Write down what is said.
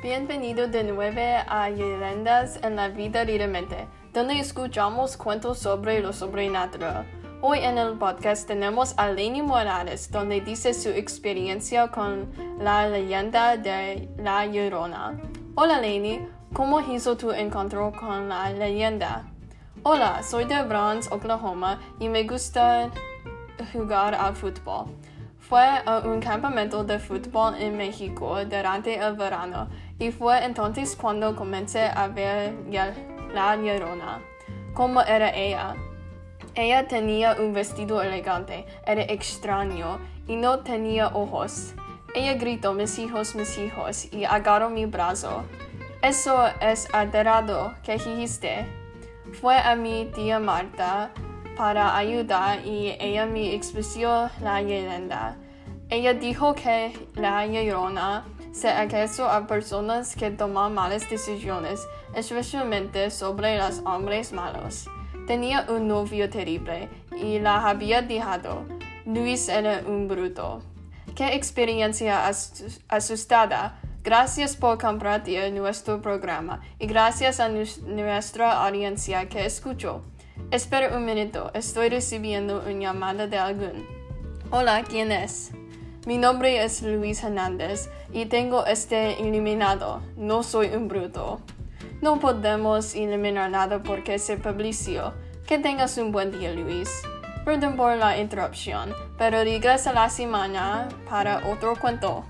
Bienvenido de nuevo a Leyendas en la Vida Mente, donde escuchamos cuentos sobre lo sobrenatural. Hoy en el podcast tenemos a Lenny Morales, donde dice su experiencia con la leyenda de La Llorona. Hola Lenny, ¿cómo hizo tu encuentro con la leyenda? Hola, soy de Bronx, Oklahoma, y me gusta jugar al fútbol. Fue a un campamento de fútbol en México durante el verano y fue entonces cuando comencé a ver la llorona. ¿Cómo era ella? Ella tenía un vestido elegante, era extraño y no tenía ojos. Ella gritó mis hijos, mis hijos y agarró mi brazo. Eso es aterrado, ¿qué dijiste? Fue a mi tía Marta para ayudar y ella me explicó la leyenda. Ella dijo que la llorona se aquejó a personas que toman malas decisiones, especialmente sobre los hombres malos. Tenía un novio terrible y la había dejado. Luis era un bruto. ¡Qué experiencia asustada! Gracias por compartir nuestro programa y gracias a nuestra audiencia que escuchó. Espera un minuto, estoy recibiendo una llamada de algún. Hola, ¿quién es? Mi nombre es Luis Hernández y tengo este eliminado. No soy un bruto. No podemos eliminar nada porque se publició. Que tengas un buen día, Luis. Perdón por la interrupción, pero regresa la semana para otro cuento.